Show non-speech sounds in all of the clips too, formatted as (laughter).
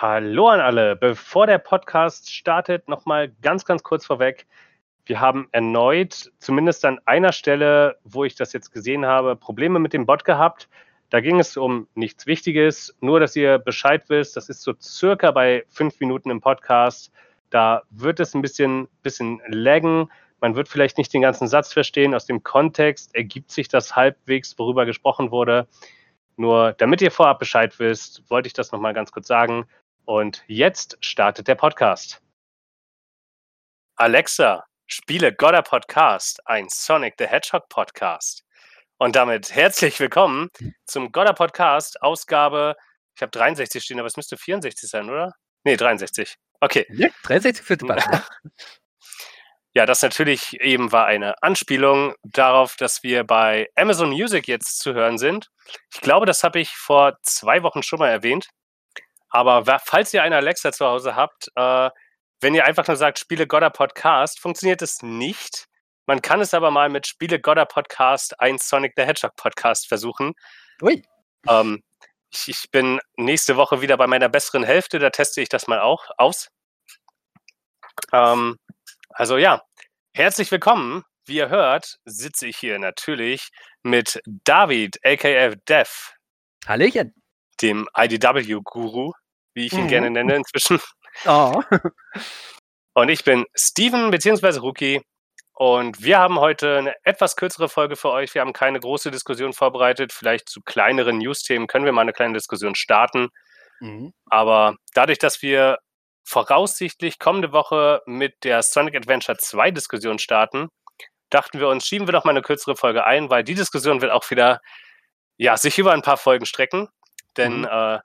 Hallo an alle. Bevor der Podcast startet, nochmal ganz, ganz kurz vorweg. Wir haben erneut, zumindest an einer Stelle, wo ich das jetzt gesehen habe, Probleme mit dem Bot gehabt. Da ging es um nichts Wichtiges, nur dass ihr Bescheid wisst. Das ist so circa bei fünf Minuten im Podcast. Da wird es ein bisschen, bisschen laggen. Man wird vielleicht nicht den ganzen Satz verstehen. Aus dem Kontext ergibt sich das halbwegs, worüber gesprochen wurde. Nur damit ihr vorab Bescheid wisst, wollte ich das nochmal ganz kurz sagen. Und jetzt startet der Podcast. Alexa, spiele Godder Podcast, ein Sonic the Hedgehog Podcast. Und damit herzlich willkommen zum Godder Podcast, Ausgabe, ich habe 63 stehen, aber es müsste 64 sein, oder? Nee, 63. Okay. Ja, 63 für die Ja, das natürlich eben war eine Anspielung darauf, dass wir bei Amazon Music jetzt zu hören sind. Ich glaube, das habe ich vor zwei Wochen schon mal erwähnt. Aber falls ihr eine Alexa zu Hause habt, äh, wenn ihr einfach nur sagt, Spiele Godder Podcast, funktioniert es nicht. Man kann es aber mal mit Spiele Godder Podcast, ein Sonic the Hedgehog Podcast versuchen. Ui. Ähm, ich, ich, bin nächste Woche wieder bei meiner besseren Hälfte, da teste ich das mal auch aus. Ähm, also ja, herzlich willkommen. Wie ihr hört, sitze ich hier natürlich mit David, aka Dev. Hallöchen. Dem IDW-Guru, wie ich ihn mhm. gerne nenne inzwischen. Oh. (laughs) Und ich bin Steven, beziehungsweise Rookie. Und wir haben heute eine etwas kürzere Folge für euch. Wir haben keine große Diskussion vorbereitet. Vielleicht zu kleineren News-Themen können wir mal eine kleine Diskussion starten. Mhm. Aber dadurch, dass wir voraussichtlich kommende Woche mit der Sonic Adventure 2 Diskussion starten, dachten wir uns, schieben wir doch mal eine kürzere Folge ein, weil die Diskussion wird auch wieder ja, sich über ein paar Folgen strecken. Denn mhm. äh,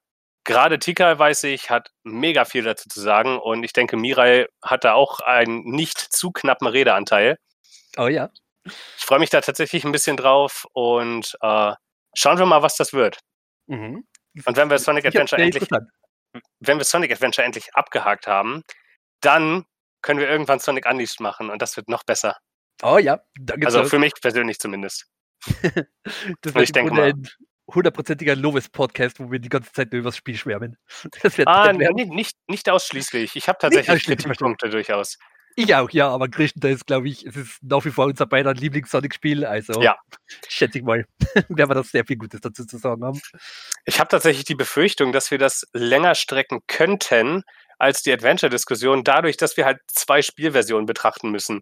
gerade Tika, weiß ich, hat mega viel dazu zu sagen und ich denke, Mirai hat da auch einen nicht zu knappen Redeanteil. Oh ja. Ich freue mich da tatsächlich ein bisschen drauf und äh, schauen wir mal, was das wird. Mhm. Und wenn wir Sonic Adventure endlich, wenn wir Sonic Adventure endlich abgehakt haben, dann können wir irgendwann Sonic Unleashed machen und das wird noch besser. Oh ja, danke. Also für mich persönlich zumindest. (laughs) das wird ich denke mal, hundertprozentiger Lovis-Podcast, wo wir die ganze Zeit nur über das Spiel schwärmen. (laughs) Das ah, nee, nicht, nicht ausschließlich. Ich habe tatsächlich Kritikpunkte durchaus. Ich auch, ja, aber größtenteils glaube ich, es ist nach wie vor unser beider Lieblings-Sonic-Spiel. Also ja. schätze ich mal, (laughs) werden wir das sehr viel Gutes dazu zu sagen haben. Ich habe tatsächlich die Befürchtung, dass wir das länger strecken könnten als die Adventure-Diskussion, dadurch, dass wir halt zwei Spielversionen betrachten müssen.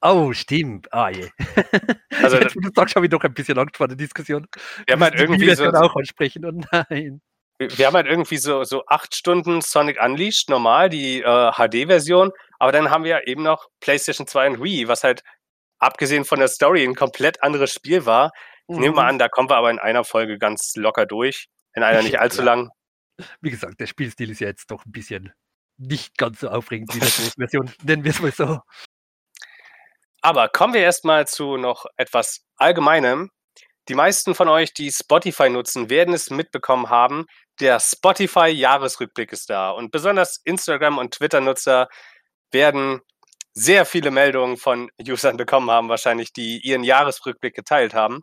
Oh, stimmt. Ah, je. (laughs) Also, Jetzt, du sagst, habe ich doch ein bisschen Angst vor der Diskussion. Wir haben halt irgendwie so, auch ansprechen und nein. Wir haben halt irgendwie so, so acht Stunden Sonic Unleashed, normal, die äh, HD-Version, aber dann haben wir ja eben noch PlayStation 2 und Wii, was halt abgesehen von der Story ein komplett anderes Spiel war. Ich nehme mal mhm. an, da kommen wir aber in einer Folge ganz locker durch, in einer nicht allzu lang. Wie gesagt, der Spielstil ist ja jetzt doch ein bisschen nicht ganz so aufregend wie die Version, nennen wir es mal so. Aber kommen wir erstmal zu noch etwas Allgemeinem. Die meisten von euch, die Spotify nutzen, werden es mitbekommen haben. Der Spotify-Jahresrückblick ist da. Und besonders Instagram- und Twitter-Nutzer werden sehr viele Meldungen von Usern bekommen haben, wahrscheinlich, die ihren Jahresrückblick geteilt haben.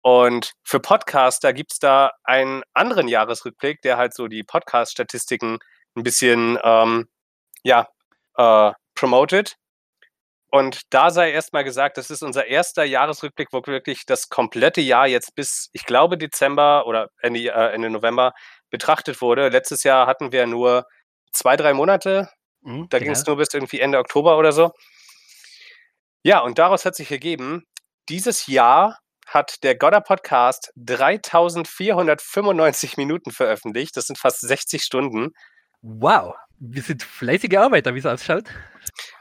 Und für Podcaster gibt es da einen anderen Jahresrückblick, der halt so die Podcast-Statistiken ein bisschen ähm, ja, äh, promotet. Und da sei erstmal gesagt, das ist unser erster Jahresrückblick, wo wirklich das komplette Jahr jetzt bis, ich glaube, Dezember oder Ende, äh, Ende November betrachtet wurde. Letztes Jahr hatten wir nur zwei, drei Monate. Mhm, da ging es nur bis irgendwie Ende Oktober oder so. Ja, und daraus hat sich ergeben, dieses Jahr hat der Godder Podcast 3495 Minuten veröffentlicht. Das sind fast 60 Stunden. Wow, wir sind fleißige Arbeiter, wie es ausschaut.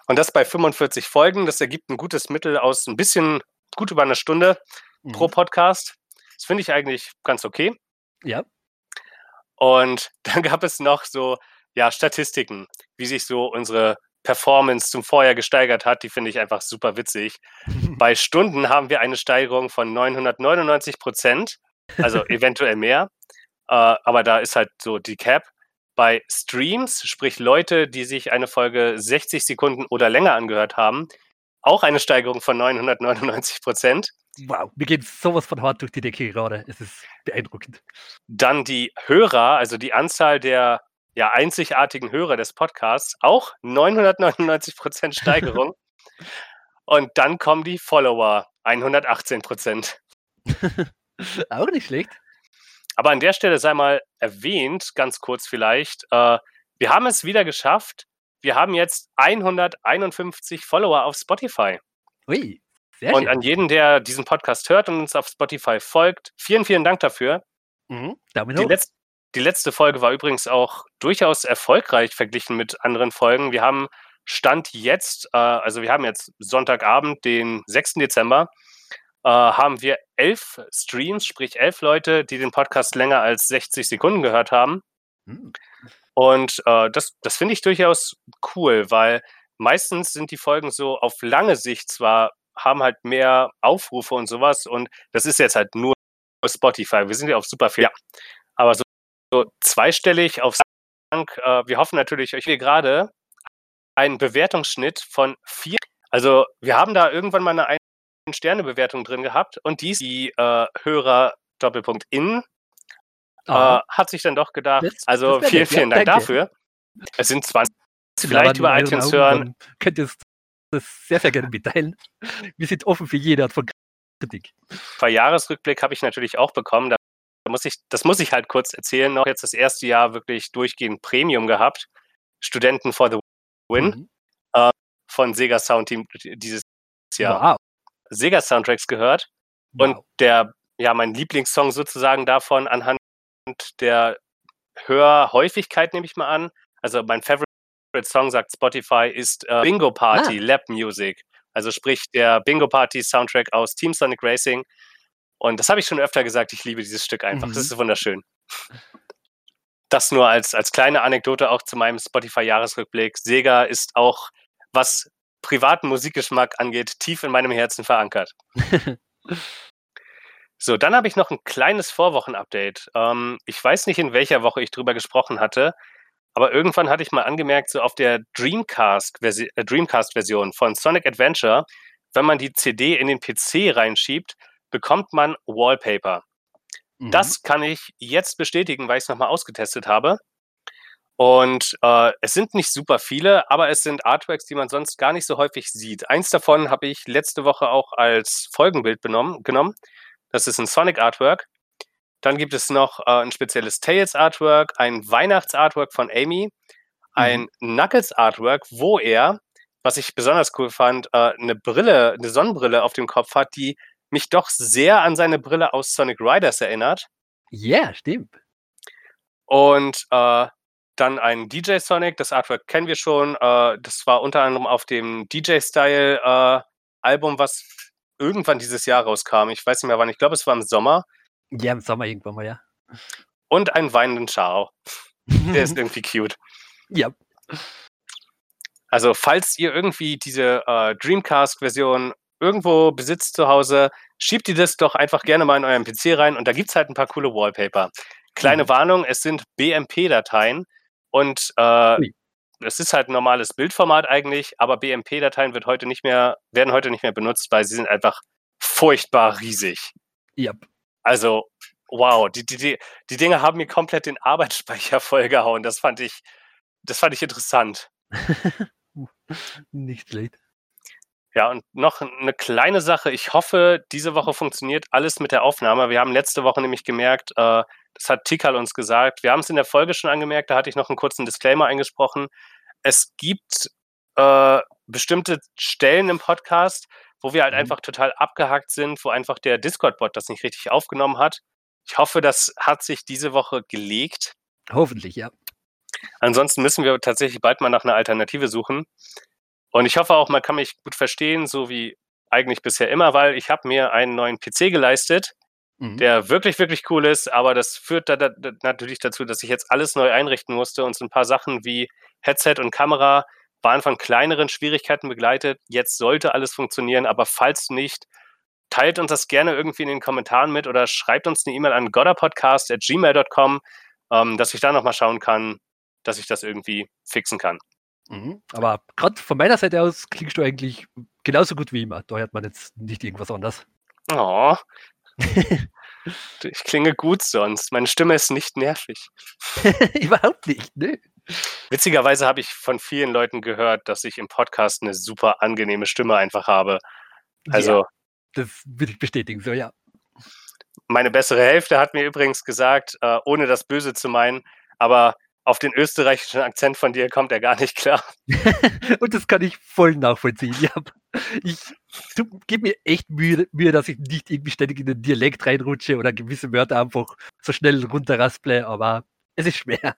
Und das bei 45 Folgen. Das ergibt ein gutes Mittel aus ein bisschen gut über einer Stunde mhm. pro Podcast. Das finde ich eigentlich ganz okay. Ja. Und (laughs) dann gab es noch so, ja, Statistiken, wie sich so unsere Performance zum Vorjahr gesteigert hat. Die finde ich einfach super witzig. (laughs) Bei Stunden haben wir eine Steigerung von 999 Prozent, also (laughs) eventuell mehr. Äh, aber da ist halt so die Cap bei Streams, sprich Leute, die sich eine Folge 60 Sekunden oder länger angehört haben, auch eine Steigerung von 999 Prozent. Wow, mir geht sowas von hart durch die Decke gerade. Es ist beeindruckend. Dann die Hörer, also die Anzahl der ja, einzigartigen Hörer des Podcasts auch 999% Steigerung. (laughs) Und dann kommen die Follower 118%. (laughs) auch nicht schlecht. Aber an der Stelle sei mal erwähnt, ganz kurz vielleicht, äh, wir haben es wieder geschafft. Wir haben jetzt 151 Follower auf Spotify. Ui, sehr und schön. an jeden, der diesen Podcast hört und uns auf Spotify folgt, vielen, vielen Dank dafür. Mhm, die, letz die letzte Folge war übrigens auch durchaus erfolgreich verglichen mit anderen Folgen. Wir haben Stand jetzt, äh, also wir haben jetzt Sonntagabend, den 6. Dezember, äh, haben wir elf Streams, sprich elf Leute, die den Podcast länger als 60 Sekunden gehört haben. Mhm. Und äh, das, das finde ich durchaus cool, weil meistens sind die Folgen so auf lange Sicht zwar, haben halt mehr Aufrufe und sowas und das ist jetzt halt nur Spotify. Wir sind ja auf super viel. Ja. Aber so, so zweistellig auf Dank. Äh, wir hoffen natürlich, euch wir gerade einen Bewertungsschnitt von vier. Also wir haben da irgendwann mal eine Sterne-Bewertung drin gehabt und dies die äh, Hörer Doppelpunkt in äh, hat sich dann doch gedacht, das, also das vielen, vielen Dank danke. dafür. Es sind 20, vielleicht über iTunes hören. Könnt ihr das sehr, sehr gerne mitteilen. Wir sind offen für jede Art von Kritik. Bei Jahresrückblick habe ich natürlich auch bekommen. Da muss ich, das muss ich halt kurz erzählen. Noch jetzt das erste Jahr wirklich durchgehend Premium gehabt. Studenten for the Win mhm. äh, von Sega Sound Team dieses Jahr. Wow. Sega Soundtracks gehört. Wow. Und der, ja, mein Lieblingssong sozusagen davon anhand der Hörhäufigkeit, nehme ich mal an. Also mein Favorite Song, sagt Spotify, ist äh, Bingo Party ah. Lab Music. Also sprich der Bingo Party Soundtrack aus Team Sonic Racing. Und das habe ich schon öfter gesagt, ich liebe dieses Stück einfach. Mhm. Das ist wunderschön. Das nur als, als kleine Anekdote auch zu meinem Spotify-Jahresrückblick. Sega ist auch, was privaten Musikgeschmack angeht, tief in meinem Herzen verankert. (laughs) So, dann habe ich noch ein kleines Vorwochen-Update. Ähm, ich weiß nicht, in welcher Woche ich drüber gesprochen hatte, aber irgendwann hatte ich mal angemerkt, so auf der Dreamcast-Version äh, Dreamcast von Sonic Adventure, wenn man die CD in den PC reinschiebt, bekommt man Wallpaper. Mhm. Das kann ich jetzt bestätigen, weil ich es nochmal ausgetestet habe. Und äh, es sind nicht super viele, aber es sind Artworks, die man sonst gar nicht so häufig sieht. Eins davon habe ich letzte Woche auch als Folgenbild benommen, genommen. Das ist ein Sonic Artwork. Dann gibt es noch äh, ein spezielles Tails Artwork, ein Weihnachts-Artwork von Amy, ein mhm. Knuckles Artwork, wo er, was ich besonders cool fand, äh, eine Brille, eine Sonnenbrille auf dem Kopf hat, die mich doch sehr an seine Brille aus Sonic Riders erinnert. Ja, yeah, stimmt. Und äh, dann ein DJ Sonic, das Artwork kennen wir schon. Äh, das war unter anderem auf dem DJ Style äh, Album, was irgendwann dieses Jahr rauskam. Ich weiß nicht mehr wann. Ich glaube, es war im Sommer. Ja, im Sommer irgendwann mal, ja. Und einen weinenden Chao. Der ist (laughs) irgendwie cute. Ja. Also, falls ihr irgendwie diese äh, Dreamcast-Version irgendwo besitzt zu Hause, schiebt ihr das doch einfach gerne mal in euren PC rein und da gibt es halt ein paar coole Wallpaper. Kleine mhm. Warnung, es sind BMP-Dateien und äh, es ist halt ein normales Bildformat eigentlich, aber BMP-Dateien wird heute nicht mehr, werden heute nicht mehr benutzt, weil sie sind einfach furchtbar riesig. Ja. Also, wow, die, die, die, die Dinge haben mir komplett den Arbeitsspeicher (laughs) vollgehauen. Das fand ich, das fand ich interessant. (laughs) nicht schlecht. Ja, und noch eine kleine Sache. Ich hoffe, diese Woche funktioniert alles mit der Aufnahme. Wir haben letzte Woche nämlich gemerkt, äh, das hat Tikal uns gesagt. Wir haben es in der Folge schon angemerkt, da hatte ich noch einen kurzen Disclaimer eingesprochen. Es gibt äh, bestimmte Stellen im Podcast, wo wir halt mhm. einfach total abgehakt sind, wo einfach der Discord-Bot das nicht richtig aufgenommen hat. Ich hoffe, das hat sich diese Woche gelegt. Hoffentlich, ja. Ansonsten müssen wir tatsächlich bald mal nach einer Alternative suchen. Und ich hoffe auch, man kann mich gut verstehen, so wie eigentlich bisher immer, weil ich habe mir einen neuen PC geleistet, mhm. der wirklich, wirklich cool ist, aber das führt da, da, natürlich dazu, dass ich jetzt alles neu einrichten musste und so ein paar Sachen wie Headset und Kamera waren von kleineren Schwierigkeiten begleitet. Jetzt sollte alles funktionieren, aber falls nicht, teilt uns das gerne irgendwie in den Kommentaren mit oder schreibt uns eine E-Mail an godderpodcast.gmail.com, ähm, dass ich da nochmal schauen kann, dass ich das irgendwie fixen kann. Mhm. Aber gerade von meiner Seite aus klingst du eigentlich genauso gut wie immer. Da hört man jetzt nicht irgendwas anderes. Oh. (laughs) Ich klinge gut sonst. Meine Stimme ist nicht nervig. (laughs) Überhaupt nicht, ne? Witzigerweise habe ich von vielen Leuten gehört, dass ich im Podcast eine super angenehme Stimme einfach habe. Also. Ja, das würde ich bestätigen, so ja. Meine bessere Hälfte hat mir übrigens gesagt, äh, ohne das Böse zu meinen, aber auf den österreichischen Akzent von dir kommt er gar nicht klar. (laughs) Und das kann ich voll nachvollziehen. Ja, ich gebe mir echt Mühe, Mühe, dass ich nicht irgendwie ständig in den Dialekt reinrutsche oder gewisse Wörter einfach so schnell runterrasple, aber es ist schwer.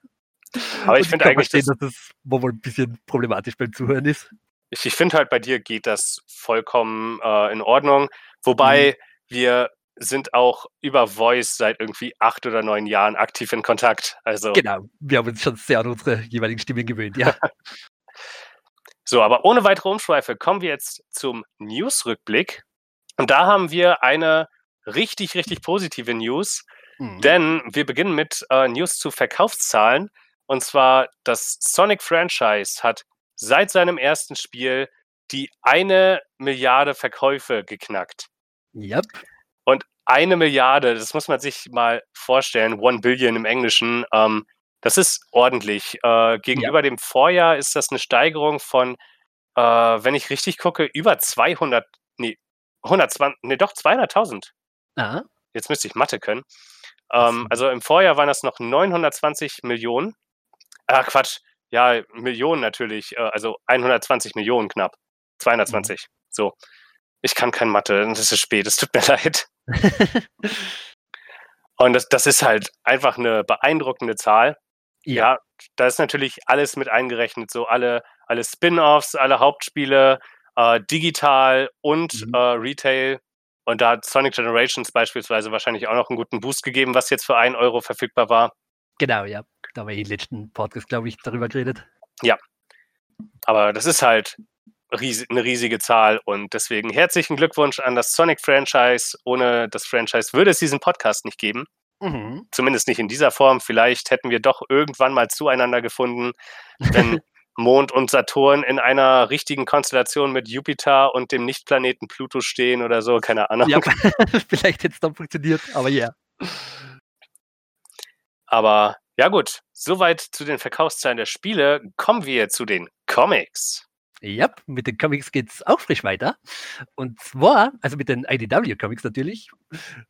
Aber ich finde eigentlich, verstehen, dass das wohl ein bisschen problematisch beim Zuhören ist. Ich, ich finde halt, bei dir geht das vollkommen äh, in Ordnung. Wobei mhm. wir sind auch über Voice seit irgendwie acht oder neun Jahren aktiv in Kontakt. Also genau, wir haben uns schon sehr an unsere jeweiligen Stimmen gewöhnt, ja. (laughs) so, aber ohne weitere Umschweife kommen wir jetzt zum News-Rückblick. Und da haben wir eine richtig, richtig positive News, mhm. denn wir beginnen mit äh, News zu Verkaufszahlen. Und zwar das Sonic-Franchise hat seit seinem ersten Spiel die eine Milliarde Verkäufe geknackt. Yep. Und eine Milliarde, das muss man sich mal vorstellen, One Billion im Englischen, ähm, das ist ordentlich. Äh, gegenüber ja. dem Vorjahr ist das eine Steigerung von, äh, wenn ich richtig gucke, über 200, nee, 120, nee, doch 200.000. Ah. Jetzt müsste ich Mathe können. Ähm, also im Vorjahr waren das noch 920 Millionen. Ah, Quatsch. Ja, Millionen natürlich. Äh, also 120 Millionen knapp. 220. Mhm. So. Ich kann kein Mathe. Es ist spät. Es tut mir (laughs) leid. (laughs) Und das, das ist halt einfach eine beeindruckende Zahl. Ja. ja, da ist natürlich alles mit eingerechnet, so alle, alle Spin-offs, alle Hauptspiele, äh, digital und mhm. äh, Retail. Und da hat Sonic Generations beispielsweise wahrscheinlich auch noch einen guten Boost gegeben, was jetzt für 1 Euro verfügbar war. Genau, ja. Da haben wir im letzten Podcast, glaube ich, darüber geredet. Ja. Aber das ist halt ries eine riesige Zahl und deswegen herzlichen Glückwunsch an das Sonic-Franchise. Ohne das Franchise würde es diesen Podcast nicht geben. Mhm. Zumindest nicht in dieser Form. Vielleicht hätten wir doch irgendwann mal zueinander gefunden, wenn (laughs) Mond und Saturn in einer richtigen Konstellation mit Jupiter und dem Nichtplaneten Pluto stehen oder so, keine Ahnung. Ja, (laughs) vielleicht hätte es dann funktioniert, aber ja. Aber ja gut, soweit zu den Verkaufszahlen der Spiele. Kommen wir zu den Comics. Ja, mit den Comics geht es auch frisch weiter. Und zwar, also mit den IDW-Comics natürlich,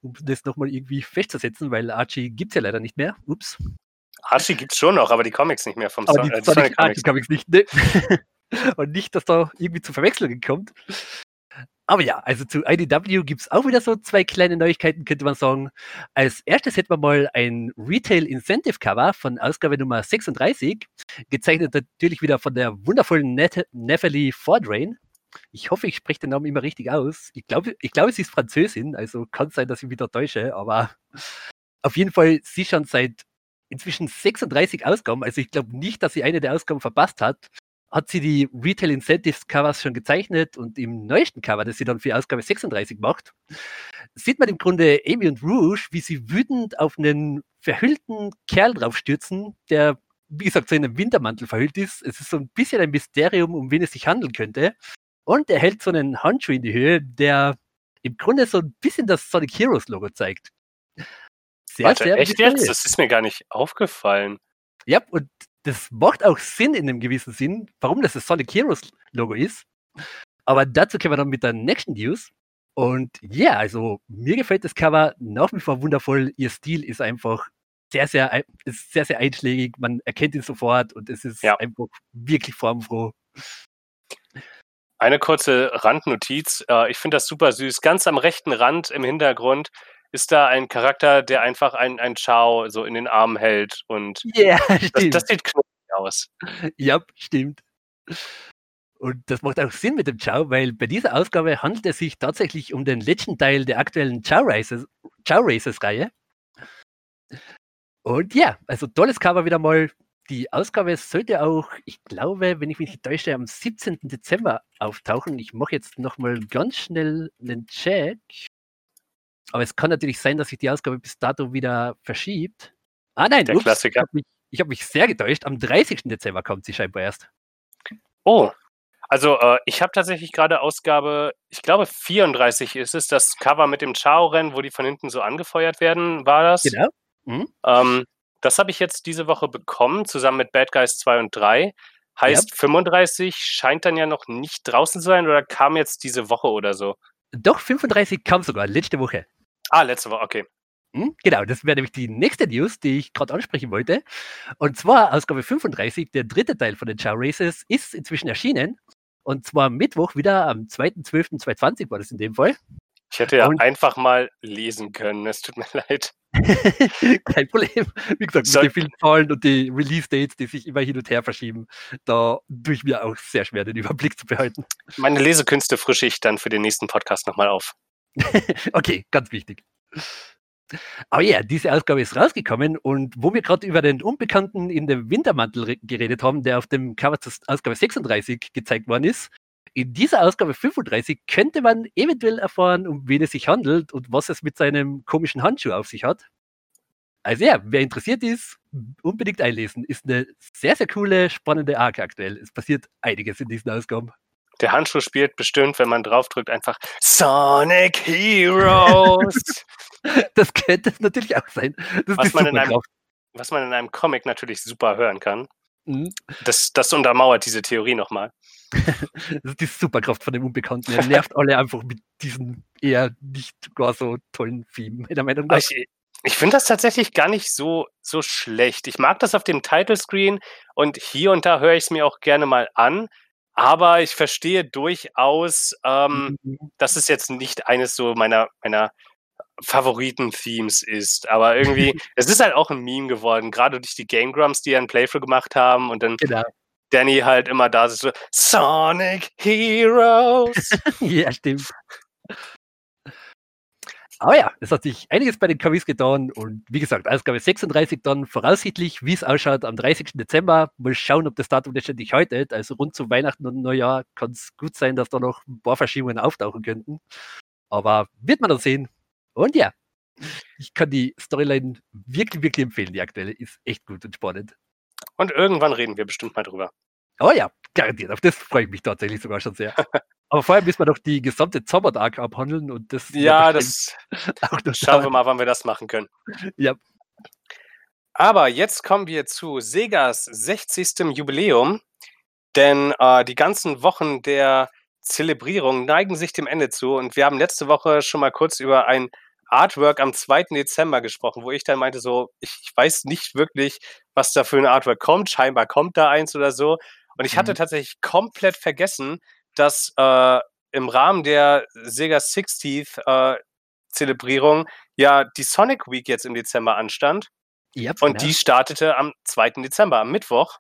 um das nochmal irgendwie festzusetzen, weil Archie gibt es ja leider nicht mehr. Ups. Archie gibt es schon noch, aber die Comics nicht mehr vom aber die, äh, Sonic Archie Comics nicht. Ne? (laughs) Und nicht, dass da irgendwie zu Verwechslungen kommt. Aber ja, also zu IDW gibt es auch wieder so zwei kleine Neuigkeiten, könnte man sagen. Als erstes hätten wir mal ein Retail Incentive Cover von Ausgabe Nummer 36, gezeichnet natürlich wieder von der wundervollen Nathalie Fordrain. Ich hoffe, ich spreche den Namen immer richtig aus. Ich glaube, ich glaube, sie ist Französin, also kann sein, dass ich wieder täusche, aber auf jeden Fall sie schon seit inzwischen 36 Ausgaben. Also ich glaube nicht, dass sie eine der Ausgaben verpasst hat hat sie die Retail Incentives Covers schon gezeichnet und im neuesten Cover, das sie dann für Ausgabe 36 macht, sieht man im Grunde Amy und Rouge, wie sie wütend auf einen verhüllten Kerl draufstürzen, der, wie gesagt, so in einem Wintermantel verhüllt ist. Es ist so ein bisschen ein Mysterium, um wen es sich handeln könnte. Und er hält so einen Handschuh in die Höhe, der im Grunde so ein bisschen das Sonic Heroes Logo zeigt. Sehr, Warte, sehr echt jetzt? Das ist mir gar nicht aufgefallen. Ja, und das macht auch Sinn in einem gewissen Sinn, warum das das Sonic Heroes Logo ist. Aber dazu kommen wir dann mit der nächsten News. Und ja, yeah, also mir gefällt das Cover nach wie vor wundervoll. Ihr Stil ist einfach sehr, sehr, ist sehr, sehr einschlägig. Man erkennt ihn sofort und es ist ja. einfach wirklich formfroh. Eine kurze Randnotiz. Äh, ich finde das super süß. Ganz am rechten Rand im Hintergrund ist da ein Charakter, der einfach ein, ein Chao so in den Armen hält und yeah, (laughs) das, das, sieht knuffig aus. Ja, stimmt. Und das macht auch Sinn mit dem Chao, weil bei dieser Ausgabe handelt es sich tatsächlich um den letzten Teil der aktuellen Chao Races, Chao Races Reihe. Und ja, also tolles Cover wieder mal. Die Ausgabe sollte auch, ich glaube, wenn ich mich nicht täusche, am 17. Dezember auftauchen. Ich mache jetzt nochmal ganz schnell einen Check. Aber es kann natürlich sein, dass sich die Ausgabe bis dato wieder verschiebt. Ah nein, Der ups, Klassiker. ich habe mich, hab mich, sehr getäuscht. Am 30. Dezember kommt sie scheinbar erst. Oh, Also äh, ich habe tatsächlich gerade Ausgabe, ich glaube 34 ist es, das Cover mit dem Chao-Rennen, wo die von hinten so angefeuert werden, war das? Genau. Mhm. Ähm, das habe ich jetzt diese Woche bekommen, zusammen mit Bad Guys 2 und 3. Heißt, Ja. 35 scheint dann ja noch nicht draußen zu sein oder kam jetzt diese Woche oder so? Doch, 35 kam sogar letzte Woche. Ah, letzte Woche, okay. Hm, Genau, das wäre nämlich die nächste News, die ich gerade ansprechen wollte. Und zwar Ausgabe 35, der dritte Teil von den Chow Races, ist inzwischen erschienen. Und zwar Mittwoch wieder am 2.12.2020 war das in dem Fall. Ich hätte ja Und- einfach mal lesen können, es tut mir (laughs) leid. (laughs) Kein Problem. Wie gesagt, Soll- mit den vielen Zahlen und die Release-Dates, die sich immer hin und her verschieben, da tue ich mir auch sehr schwer, den Überblick zu behalten. Meine Lesekünste frische ich dann für den nächsten Podcast nochmal auf. (laughs) Okay, ganz wichtig. Aber ja, diese Ausgabe ist rausgekommen und wo wir gerade über den Unbekannten in dem Wintermantel re- geredet haben, der auf dem Cover zur Ausgabe 36 gezeigt worden ist, in dieser Ausgabe 35 könnte man eventuell erfahren, um wen es sich handelt und was es mit seinem komischen Handschuh auf sich hat. Also ja, wer interessiert ist, unbedingt einlesen. Ist eine sehr, sehr coole, spannende Arc aktuell. Es passiert einiges in diesen Ausgaben. Der Handschuh spielt bestimmt, wenn man draufdrückt, einfach Sonic Heroes. (laughs) Das könnte es natürlich auch sein. Das Was man in einem- was man in einem Comic natürlich super hören kann. Mhm. Das, das untermauert diese Theorie nochmal. (laughs) Das ist die Superkraft von dem Unbekannten. Er nervt alle einfach mit diesem eher nicht gar so tollen Theme, meiner Meinung nach. Ich, ich finde das tatsächlich gar nicht so, so schlecht. Ich mag das auf dem Title Screen und hier und da höre ich es mir auch gerne mal an. Aber ich verstehe durchaus, ähm, Mhm. dass es jetzt nicht eines so meiner, meiner Favoriten-Themes ist. Aber irgendwie, (laughs) es ist halt auch ein Meme geworden, gerade durch die Game Grumps, die ja ein Playthrough gemacht haben und dann Genau. Danny halt immer da ist so, Sonic Heroes. (laughs) ja, stimmt. Aber ja, es hat sich einiges bei den KWs getan und wie gesagt, Ausgabe 36 dann voraussichtlich, wie es ausschaut, am 30. Dezember. Mal schauen, ob das Datum letztendlich haltet. Also rund zu Weihnachten und Neujahr kann es gut sein, dass da noch ein paar Verschiebungen auftauchen könnten. Aber wird man dann sehen. Und ja, ich kann die Storyline wirklich, wirklich empfehlen. Die aktuelle ist echt gut und spannend. und irgendwann reden wir bestimmt mal drüber. Oh ja, garantiert. Auf das freue ich mich tatsächlich sogar schon sehr. (laughs) Aber vorher müssen wir noch die gesamte Zauber Arc abhandeln und das Ja, das (laughs) schauen wir mal, wann wir das machen können. Ja. Aber jetzt kommen wir zu Segas 60. Jubiläum, denn äh, die ganzen Wochen der Zelebrierung neigen sich dem Ende zu und wir haben letzte Woche schon mal kurz über ein Artwork am 2. Dezember gesprochen, wo ich dann meinte so, ich, ich weiß nicht wirklich, was da für ein Artwork kommt, scheinbar kommt da eins oder so und ich hatte Mhm. tatsächlich komplett vergessen, dass äh, im Rahmen der Sega 60th äh, Zelebrierung ja die Sonic Week jetzt im Dezember anstand Ja, und genau. die startete am 2. Dezember, am Mittwoch.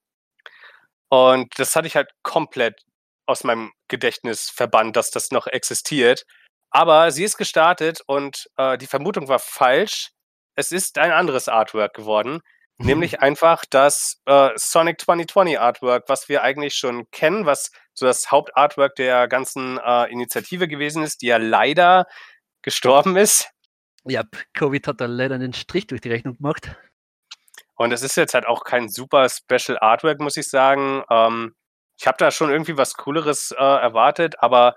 Und das hatte ich halt komplett aus meinem Gedächtnis verbannt, dass das noch existiert. Aber sie ist gestartet und äh, die Vermutung war falsch. Es ist ein anderes Artwork geworden, nämlich einfach das äh, Sonic 2020 Artwork, was wir eigentlich schon kennen, was so das Hauptartwork der ganzen äh, Initiative gewesen ist, die ja leider gestorben ist. Ja, Covid hat da leider einen Strich durch die Rechnung gemacht. Und es ist jetzt halt auch kein super Special Artwork, muss ich sagen. Ähm, ich habe da schon irgendwie was Cooleres äh, erwartet, aber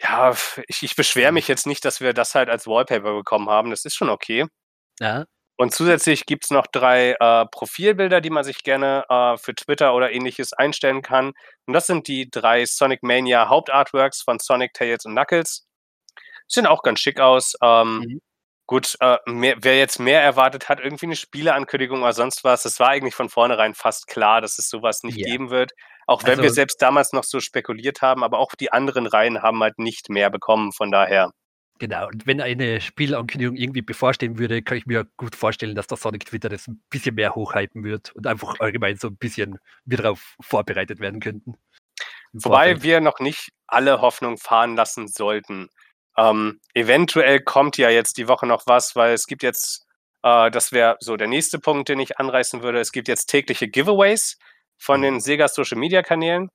ja, ich, ich beschwere mich jetzt nicht, dass wir das halt als Wallpaper bekommen haben. Das ist schon okay. Ja, Und zusätzlich gibt es noch drei äh, Profilbilder, die man sich gerne äh, für Twitter oder ähnliches einstellen kann. Und das sind die drei Sonic Mania Hauptartworks von Sonic, Tails und Knuckles. Sehen auch ganz schick aus. Ähm, Mhm. Gut, äh, mehr, wer jetzt mehr erwartet hat, irgendwie eine Spieleankündigung oder sonst was, das war eigentlich von vornherein fast klar, dass es sowas nicht Ja. geben wird. Auch wenn wir Also- selbst damals noch so spekuliert haben, aber auch die anderen Reihen haben halt nicht mehr bekommen. Von daher, genau. Und wenn eine Spielankündigung irgendwie bevorstehen würde, kann ich mir gut vorstellen, dass der Sonic Twitter das ein bisschen mehr hochhypen wird und einfach allgemein so ein bisschen wir darauf vorbereitet werden könnten. Wobei Vorfeld. wir noch nicht alle Hoffnung fahren lassen sollten. Ähm, eventuell kommt ja jetzt die Woche noch was, weil es gibt jetzt, äh, das wäre so der nächste Punkt, den ich anreißen würde. Es gibt jetzt tägliche Giveaways von Mhm. den Sega Social Media Kanälen.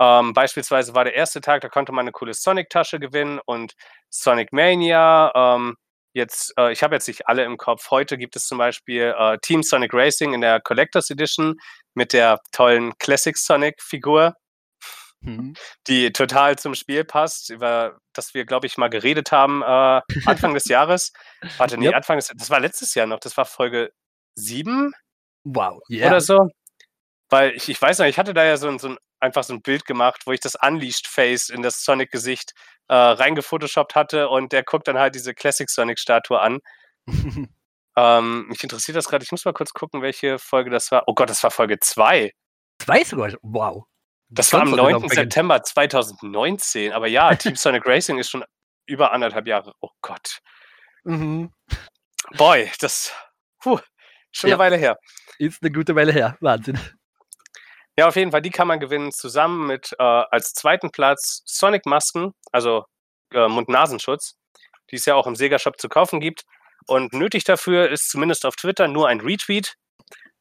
Ähm, beispielsweise war der erste Tag, da konnte man eine coole Sonic-Tasche gewinnen und Sonic Mania. Ähm, jetzt, äh, ich habe jetzt nicht alle im Kopf. Heute gibt es zum Beispiel äh, Team Sonic Racing in der Collectors Edition mit der tollen Classic Sonic-Figur. mhm. die total zum Spiel passt, über das wir, glaube ich, mal geredet haben äh, Anfang des Jahres. Warte, nee, yep. Anfang des das war letztes Jahr noch, das war Folge 7 wow, yeah. oder so. Weil ich, ich weiß noch, ich hatte da ja so so ein einfach so ein Bild gemacht, wo ich das Unleashed Face in das Sonic-Gesicht äh, reingefotoshoppt hatte und der guckt dann halt diese Classic Sonic-Statue an. (laughs) ähm, mich interessiert das gerade, ich muss mal kurz gucken, welche Folge das war. Oh Gott, das war Folge 2. Zwei sogar? Wow. Das war am 9. September 2019. Aber ja, Team (laughs) Sonic Racing ist schon über anderthalb Jahre. Oh Gott. Mhm. Boy, das puh, schon ja. eine Weile her. Ist eine gute Weile her. Wahnsinn. Ja, auf jeden Fall, die kann man gewinnen, zusammen mit äh, als zweiten Platz Sonic-Masken, also äh, Mund-Nasenschutz, die es ja auch im Sega-Shop zu kaufen gibt. Und nötig dafür ist zumindest auf Twitter nur ein Retweet.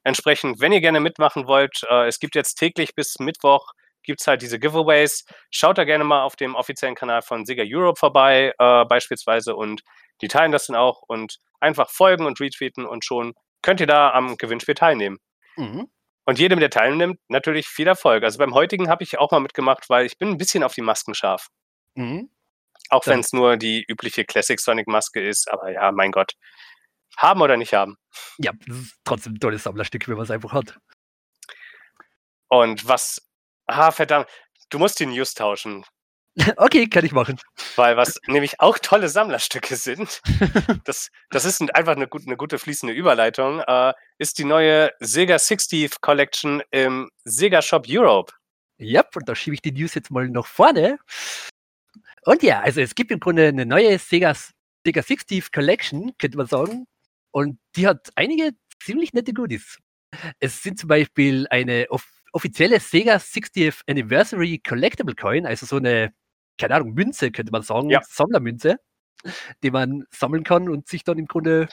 Entsprechend, wenn ihr gerne mitmachen wollt, äh, es gibt jetzt täglich bis Mittwoch gibt es halt diese Giveaways. Schaut da gerne mal auf dem offiziellen Kanal von Sega Europe vorbei, äh, beispielsweise, und die teilen das dann auch und einfach folgen und retweeten und schon könnt ihr da am Gewinnspiel teilnehmen. Mhm. Und jedem, der teilnimmt, natürlich viel Erfolg. Also beim heutigen habe ich auch mal mitgemacht, weil ich bin ein bisschen auf die Masken scharf. Mhm. Auch wenn es nur die übliche Classic Sonic Maske ist, aber ja, mein Gott. Haben oder nicht haben. Ja, das ist trotzdem ein tolles Sammlerstück, wenn man es einfach hat. Und was. Ah, verdammt. Du musst die News tauschen. (laughs) Okay, kann ich machen. Weil was nämlich auch tolle Sammlerstücke sind, (laughs) das, das ist einfach eine, gut, eine gute fließende Überleitung, äh, ist die neue Sega 60 Collection im Sega Shop Europe. Ja, und da schiebe ich die News jetzt mal nach vorne. Und ja, also es gibt im Grunde eine neue Sega, Sega 60 Collection, könnte man sagen. Und die hat einige ziemlich nette Goodies. Es sind zum Beispiel eine off offizielle Sega 60th Anniversary Collectible Coin, also so eine keine Ahnung, Münze, könnte man sagen, ja. Sammlermünze, die man sammeln kann und sich dann im Grunde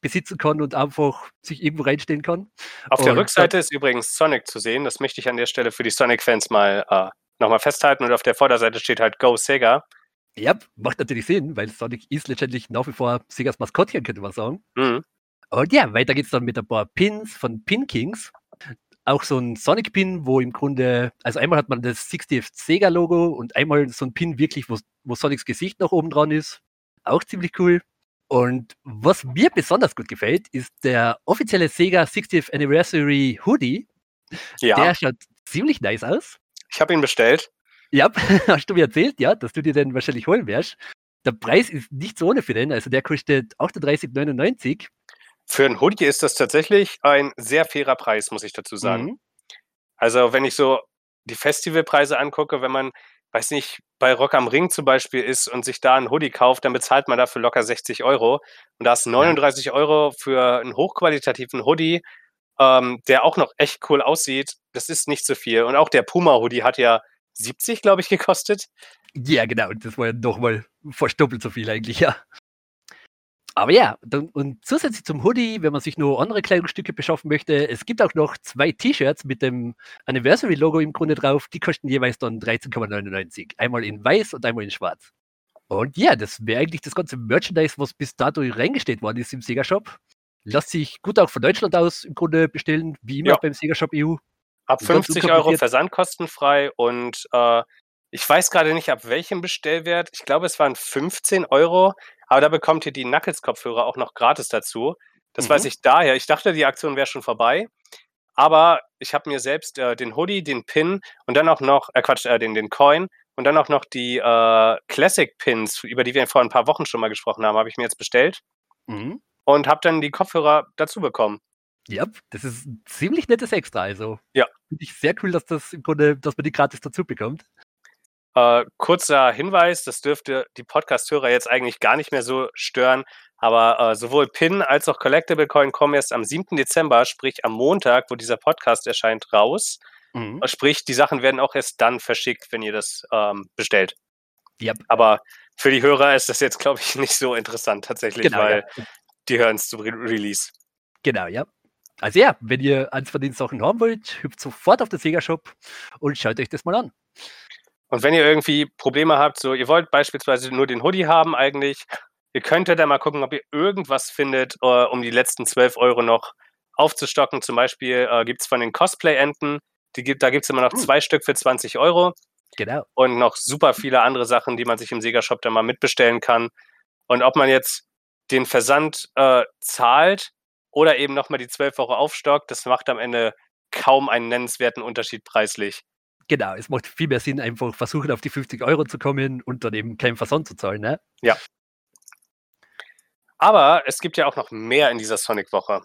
besitzen kann und einfach sich irgendwo reinstellen kann. Auf und der Rückseite ist übrigens Sonic zu sehen. Das möchte ich an der Stelle für die Sonic-Fans mal äh, nochmal festhalten. Und auf der Vorderseite steht halt Go Sega. Ja, macht natürlich Sinn, weil Sonic ist letztendlich nach wie vor Segas Maskottchen, könnte man sagen. Mhm. Und ja, weiter geht's dann mit ein paar Pins von Pin Kings auch so ein Sonic-Pin, wo im Grunde, also einmal hat man das 60th Sega-Logo und einmal so ein Pin wirklich, wo, wo Sonics Gesicht noch oben dran ist. Auch ziemlich cool. Und was mir besonders gut gefällt, ist der offizielle Sega 60th Anniversary Hoodie. Ja. Der schaut ziemlich nice aus. Ich habe ihn bestellt. Ja, (laughs) hast du mir erzählt, ja, dass du dir den wahrscheinlich holen wirst. Der Preis ist nicht so ohne für den, also der kostet 38,99. Für ein Hoodie ist das tatsächlich ein sehr fairer Preis, muss ich dazu sagen. Mhm. Also, wenn ich so die Festivalpreise angucke, wenn man, weiß nicht, bei Rock am Ring zum Beispiel ist und sich da ein Hoodie kauft, dann bezahlt man dafür locker 60 Euro. Und da ist 39 ja. Euro für einen hochqualitativen Hoodie, ähm, der auch noch echt cool aussieht. Das ist nicht so viel. Und auch der Puma-Hoodie hat ja 70, glaube ich, gekostet. Ja, genau. Das war ja doch mal fast doppelt so viel eigentlich, ja. Aber ja, und zusätzlich zum Hoodie, wenn man sich nur andere Kleidungsstücke beschaffen möchte, es gibt auch noch zwei T-Shirts mit dem Anniversary-Logo im Grunde drauf. Die kosten jeweils dann 13,99. Einmal in weiß und einmal in schwarz. Und ja, das wäre eigentlich das ganze Merchandise, was bis dato reingestellt worden ist im Sega Shop. Lässt sich gut auch von Deutschland aus im Grunde bestellen, wie immer ja. beim Sega Shop EU. Ab 50 Euro versandkostenfrei und äh, ich weiß gerade nicht, ab welchem Bestellwert. Ich glaube, es waren 15 Euro. Aber da bekommt ihr die Knuckles-Kopfhörer auch noch gratis dazu. Das mhm. weiß ich daher. Ich dachte, die Aktion wäre schon vorbei. Aber ich habe mir selbst äh, den Hoodie, den Pin und dann auch noch, äh, Quatsch, äh, den, den Coin und dann auch noch die äh, Classic Pins, über die wir vor ein paar Wochen schon mal gesprochen haben, habe ich mir jetzt bestellt. Mhm. Und habe dann die Kopfhörer dazu bekommen. Ja, das ist ein ziemlich nettes Extra. Also ja. finde ich sehr cool, dass das im Grunde, dass man die gratis dazu bekommt. Äh, kurzer Hinweis, das dürfte die Podcast-Hörer jetzt eigentlich gar nicht mehr so stören, aber äh, sowohl PIN als auch Collectible Coin kommen erst am 7. Dezember, sprich am Montag, wo dieser Podcast erscheint, raus. Mhm. Äh, sprich, die Sachen werden auch erst dann verschickt, wenn ihr das ähm, bestellt. Yep. Aber für die Hörer ist das jetzt, glaube ich, (laughs) nicht so interessant tatsächlich, genau, weil ja. die hören es zum Re Release. Genau, ja. Also ja, wenn ihr eins von den Sachen haben wollt, hüpft sofort auf den Sega Shop und schaut euch das mal an. Und wenn ihr irgendwie Probleme habt, so ihr wollt beispielsweise nur den Hoodie haben eigentlich, ihr könntet dann mal gucken, ob ihr irgendwas findet, uh, um die letzten 12 Euro noch aufzustocken. Zum Beispiel uh, gibt es von den Cosplay-Enten gibt, da gibt es immer noch zwei Stück für 20 Euro. Genau. Und noch super viele andere Sachen, die man sich im Sega-Shop dann mal mitbestellen kann. Und ob man jetzt den Versand äh, zahlt oder eben nochmal die 12 Euro aufstockt, das macht am Ende kaum einen nennenswerten Unterschied preislich. Genau, es macht viel mehr Sinn, einfach versuchen, auf die 50 Euro zu kommen und dann eben keinen Versand zu zahlen. Ne? Ja. Aber es gibt ja auch noch mehr in dieser Sonic-Woche.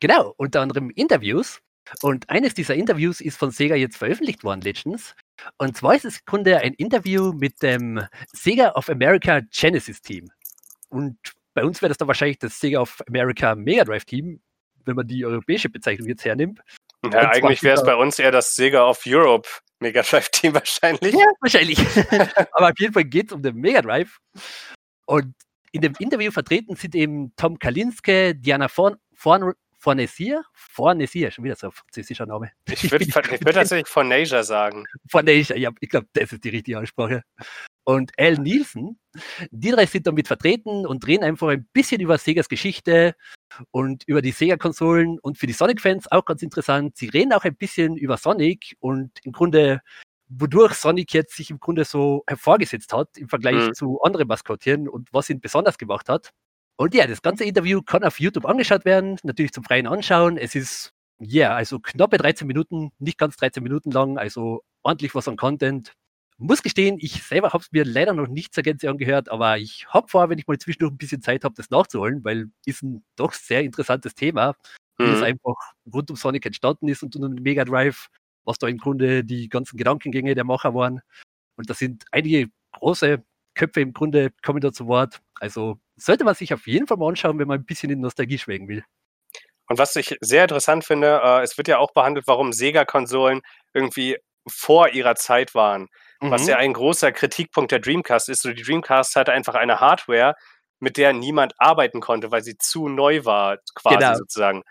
Genau, unter anderem Interviews. Und eines dieser Interviews ist von Sega jetzt veröffentlicht worden letztens. Und zwar ist es im Grunde ein Interview mit dem Sega of America Genesis Team. Und bei uns wäre das dann wahrscheinlich das Sega of America Mega Drive Team, wenn man die europäische Bezeichnung jetzt hernimmt. Ja, eigentlich wäre es bei uns eher das Sega of Europe Mega Drive (laughs) Team wahrscheinlich. Ja, wahrscheinlich. (laughs) Aber auf jeden Fall geht es um den Mega Drive. Und in dem Interview vertreten sind eben Tom Kalinske, Diana Forn, Forn, Fornesier? Fornesier, schon wieder so ein französischer Name. Ich würde würd (laughs) tatsächlich Fornasia sagen. Fornasia, ja, ich glaube, das ist die richtige Aussprache. Und Al Nielsen, die drei sind damit vertreten und reden einfach ein bisschen über Segas Geschichte und über die Sega-Konsolen und für die Sonic-Fans auch ganz interessant. Sie reden auch ein bisschen über Sonic und im Grunde, wodurch Sonic jetzt sich im Grunde so hervorgesetzt hat im Vergleich mhm. zu anderen Maskottchen und was ihn besonders gemacht hat. Und ja, das ganze Interview kann auf YouTube angeschaut werden, natürlich zum freien Anschauen. Es ist, ja, yeah, also knappe 13 Minuten, nicht ganz 13 Minuten lang, also ordentlich was an Content. Muss gestehen, ich selber habe es mir leider noch nicht zur Gänze angehört, aber ich habe vor, wenn ich mal zwischendurch ein bisschen Zeit habe, das nachzuholen, weil ist ein doch sehr interessantes Thema, wie mhm. es einfach rund um Sonic entstanden ist und um den Mega Drive, was da im Grunde die ganzen Gedankengänge der Macher waren. Und da sind einige große Köpfe im Grunde kommen da zu Wort. Also sollte man sich auf jeden Fall mal anschauen, wenn man ein bisschen in Nostalgie schwelgen will. Und was ich sehr interessant finde, äh, es wird ja auch behandelt, warum Sega-Konsolen irgendwie vor ihrer Zeit waren. Mhm. Was ja ein großer Kritikpunkt der Dreamcast ist. So, die Dreamcast hatte einfach eine Hardware, mit der niemand arbeiten konnte, weil sie zu neu war, quasi genau. sozusagen.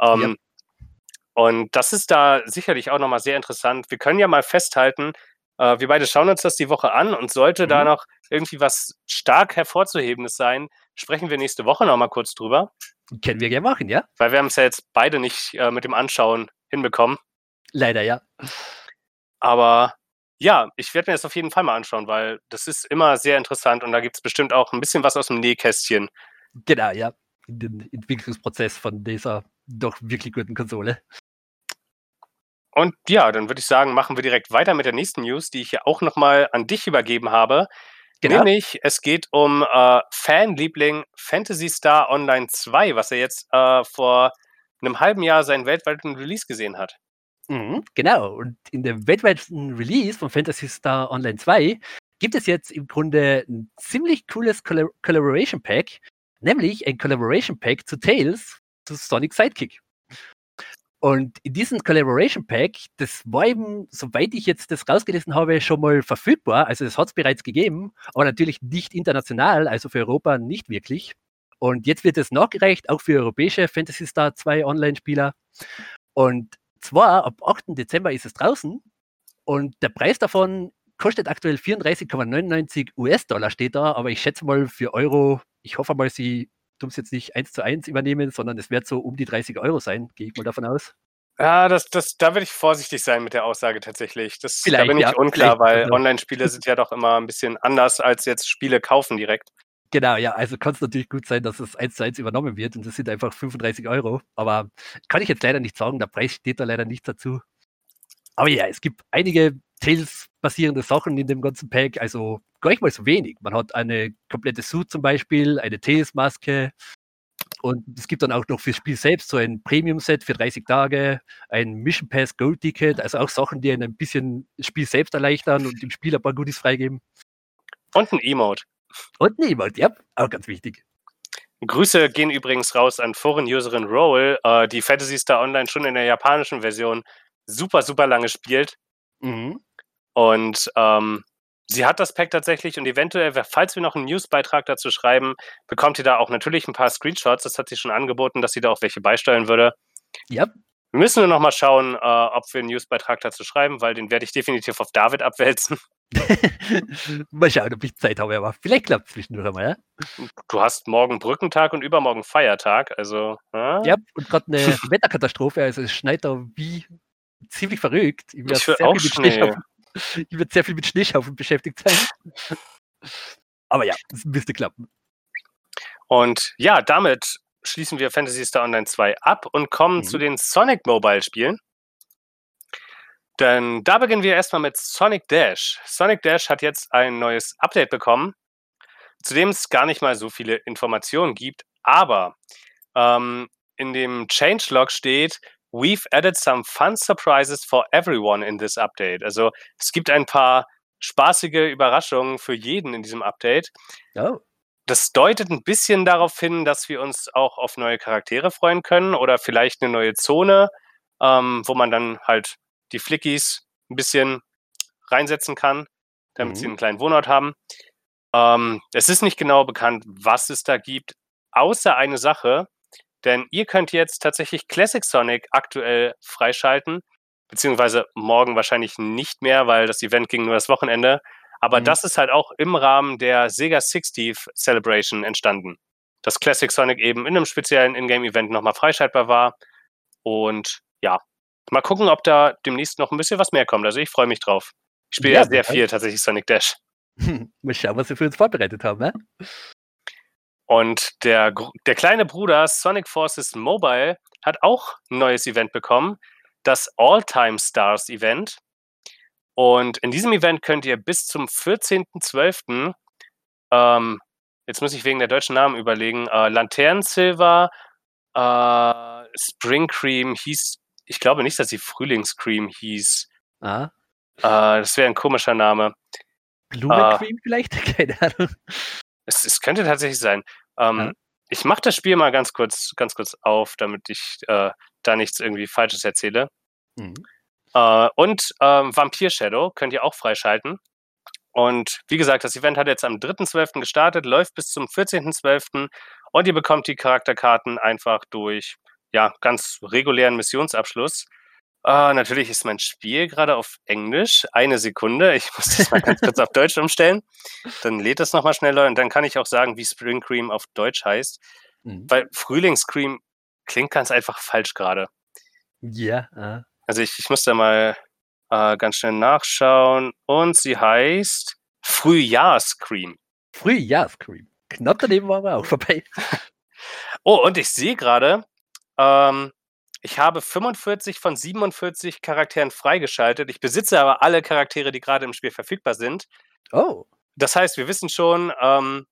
Ähm, ja. Und das ist da sicherlich auch nochmal sehr interessant. Wir können ja mal festhalten, äh, wir beide schauen uns das die Woche an und sollte mhm. da noch irgendwie was stark hervorzuhebendes sein, sprechen wir nächste Woche nochmal kurz drüber. Können wir gerne machen, ja? Weil wir haben es ja jetzt beide nicht äh, mit dem Anschauen hinbekommen. Leider, ja. Aber ja, ich werde mir das auf jeden Fall mal anschauen, weil das ist immer sehr interessant und da gibt es bestimmt auch ein bisschen was aus dem Nähkästchen. Genau, ja. In den Entwicklungsprozess von dieser doch wirklich guten Konsole. Und ja, dann würde ich sagen, machen wir direkt weiter mit der nächsten News, die ich ja auch nochmal an dich übergeben habe. Genau. Nämlich, es geht um äh, Fanliebling Fantasy Star Online 2, was er jetzt äh, vor einem halben Jahr seinen weltweiten Release gesehen hat. Mhm, genau. Und in dem weltweiten Release von Fantasy Star Online 2 gibt es jetzt im Grunde ein ziemlich cooles Collab Collaboration Pack, nämlich ein Collaboration Pack zu Tales zu Sonic Sidekick. Und in diesem Collaboration Pack, das war eben, soweit ich jetzt das rausgelesen habe, schon mal verfügbar. Also es hat es bereits gegeben, aber natürlich nicht international, also für Europa nicht wirklich. Und jetzt wird es nachgereicht, auch für europäische Fantasy Star 2 Online-Spieler. Und zwar ab 8. Dezember ist es draußen. Und der Preis davon kostet aktuell 34,99 US-Dollar, steht da. Aber ich schätze mal für Euro, ich hoffe mal, sie tun es jetzt nicht eins zu eins übernehmen, sondern es wird so um die 30 Euro sein, gehe ich mal davon aus. Ja, das, das, da würde ich vorsichtig sein mit der Aussage tatsächlich. Das, da bin ich ja, unklar, weil also. Online-Spiele sind ja doch immer ein bisschen anders als jetzt Spiele kaufen direkt. Genau, ja, also kann es natürlich gut sein, dass es eins zu eins übernommen wird und das sind einfach 35 Euro. Aber kann ich jetzt leider nicht sagen, der Preis steht da leider nicht dazu. Aber ja, es gibt einige Tales-basierende Sachen in dem ganzen Pack, also gar nicht mal so wenig. Man hat eine komplette Suit zum Beispiel, eine Tales-Maske und es gibt dann auch noch fürs Spiel selbst so ein Premium-Set für 30 Tage, ein Mission Pass Gold-Ticket, also auch Sachen, die ein bisschen das Spiel selbst erleichtern und dem Spiel ein paar Goodies freigeben. Und ein Emote. Und Emote, ja, auch ganz wichtig. Grüße gehen übrigens raus an Foren-Userin Roll, äh, die Fantasy Star Online schon in der japanischen Version super, super lange spielt. Mhm. Und ähm, sie hat das Pack tatsächlich und eventuell, falls wir noch einen Newsbeitrag dazu schreiben, bekommt ihr da auch natürlich ein paar Screenshots. Das hat sie schon angeboten, dass sie da auch welche beisteuern würde. Ja. Wir müssen nur noch mal schauen, äh, ob wir einen Newsbeitrag dazu schreiben, weil den werde ich definitiv auf David abwälzen. (laughs) mal schauen, ob ich Zeit habe, aber vielleicht klappt es zwischendurch einmal, ja? Du hast morgen Brückentag und übermorgen Feiertag, also. Ja, ja und gerade eine (laughs) Wetterkatastrophe, also es schneit da wie ziemlich verrückt. Ich, ich sehr, ich werde sehr viel mit Schneeschaufeln beschäftigt sein. (laughs) Aber ja, das müsste klappen. Und ja, damit schließen wir Fantasy Star Online 2 ab und kommen mhm. zu den Sonic Mobile Spielen. Denn da beginnen wir erstmal mit Sonic Dash. Sonic Dash hat jetzt ein neues Update bekommen, zu dem es gar nicht mal so viele Informationen gibt, aber ähm, in dem Changelog steht, We've added some fun surprises for everyone in this update. Also es gibt ein paar spaßige Überraschungen für jeden in diesem Update. Oh. Das deutet ein bisschen darauf hin, dass wir uns auch auf neue Charaktere freuen können oder vielleicht eine neue Zone, ähm, wo man dann halt die Flickies ein bisschen reinsetzen kann, damit mhm. sie einen kleinen Wohnort haben. Ähm, es ist nicht genau bekannt, was es da gibt, außer eine Sache, denn ihr könnt jetzt tatsächlich Classic Sonic aktuell freischalten, beziehungsweise morgen wahrscheinlich nicht mehr, weil das Event ging nur das Wochenende. Aber mhm. das ist halt auch im Rahmen der Sega 60 Celebration entstanden. Dass Classic Sonic eben in einem speziellen Ingame-Event nochmal freischaltbar war. Und ja, mal gucken, ob da demnächst noch ein bisschen was mehr kommt. Also ich freue mich drauf. Ich spiele ja, sehr viel tatsächlich Sonic Dash. (laughs) mal schauen, was wir für uns vorbereitet haben, ne? Und der, der kleine Bruder Sonic Forces Mobile hat auch ein neues Event bekommen, das All-Time Stars Event. Und in diesem Event könnt ihr bis zum 14.12., ähm, jetzt muss ich wegen der deutschen Namen überlegen, äh, Lantern Silver, äh, Spring Cream hieß, ich glaube nicht, dass sie Frühlingscream hieß. Ah. Äh, das wäre ein komischer Name. Blumencream äh, vielleicht? (laughs) Keine Ahnung. Es, es könnte tatsächlich sein. Ähm, ja. Ich mache das Spiel mal ganz kurz, ganz kurz auf, damit ich äh, da nichts irgendwie Falsches erzähle. Mhm. Äh, und ähm, Vampir Shadow könnt ihr auch freischalten. Und wie gesagt, das Event hat jetzt am 3.12. gestartet, läuft bis zum 14.12. und ihr bekommt die Charakterkarten einfach durch ja, ganz regulären Missionsabschluss. Uh, natürlich ist mein Spiel gerade auf Englisch. Eine Sekunde. Ich muss das mal ganz kurz auf Deutsch umstellen. Dann lädt das nochmal schneller und dann kann ich auch sagen, wie Spring Cream auf Deutsch heißt. Mhm. Weil Frühlingscream klingt ganz einfach falsch gerade. Ja. Yeah, uh. Also ich, ich muss da mal uh, ganz schnell nachschauen. Und sie heißt Frühjahrscream. Frühjahrscream. Knapp daneben waren wir auch (laughs) vorbei. oh, und ich sehe gerade, ähm, ich habe 45 von 47 Charakteren freigeschaltet. Ich besitze aber alle Charaktere, die gerade im Spiel verfügbar sind. Oh. Das heißt, wir wissen schon, ähm,